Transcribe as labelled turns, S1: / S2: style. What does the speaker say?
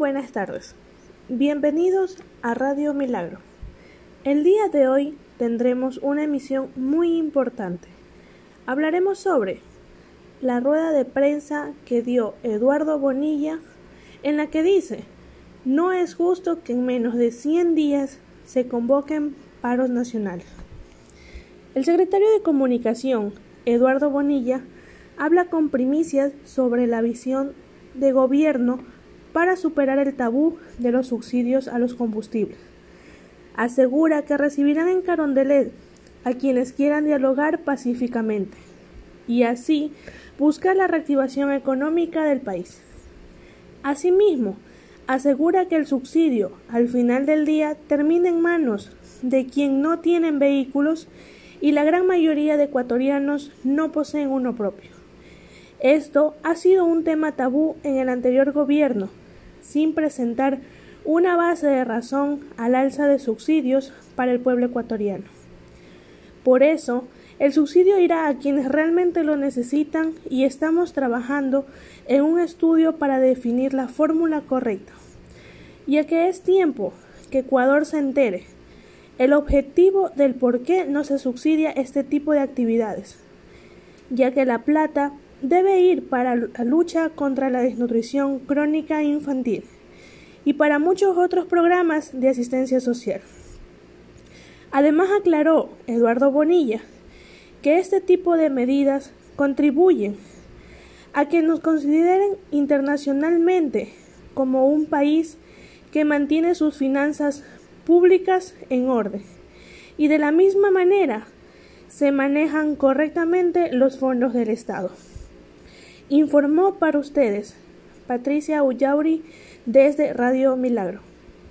S1: buenas tardes. Bienvenidos a Radio Milagro. El día de hoy tendremos una emisión muy importante. Hablaremos sobre la rueda de prensa que dio Eduardo Bonilla en la que dice, no es justo que en menos de 100 días se convoquen paros nacionales. El secretario de Comunicación, Eduardo Bonilla, habla con primicias sobre la visión de gobierno para superar el tabú de los subsidios a los combustibles. Asegura que recibirán en Carondelet a quienes quieran dialogar pacíficamente y así buscar la reactivación económica del país. Asimismo, asegura que el subsidio al final del día termina en manos de quien no tienen vehículos y la gran mayoría de ecuatorianos no poseen uno propio. Esto ha sido un tema tabú en el anterior gobierno, sin presentar una base de razón al alza de subsidios para el pueblo ecuatoriano. Por eso, el subsidio irá a quienes realmente lo necesitan y estamos trabajando en un estudio para definir la fórmula correcta, ya que es tiempo que Ecuador se entere el objetivo del por qué no se subsidia este tipo de actividades, ya que la plata debe ir para la lucha contra la desnutrición crónica infantil y para muchos otros programas de asistencia social. Además aclaró Eduardo Bonilla que este tipo de medidas contribuyen a que nos consideren internacionalmente como un país que mantiene sus finanzas públicas en orden y de la misma manera se manejan correctamente los fondos del Estado. Informó para ustedes Patricia Ullauri desde Radio Milagro.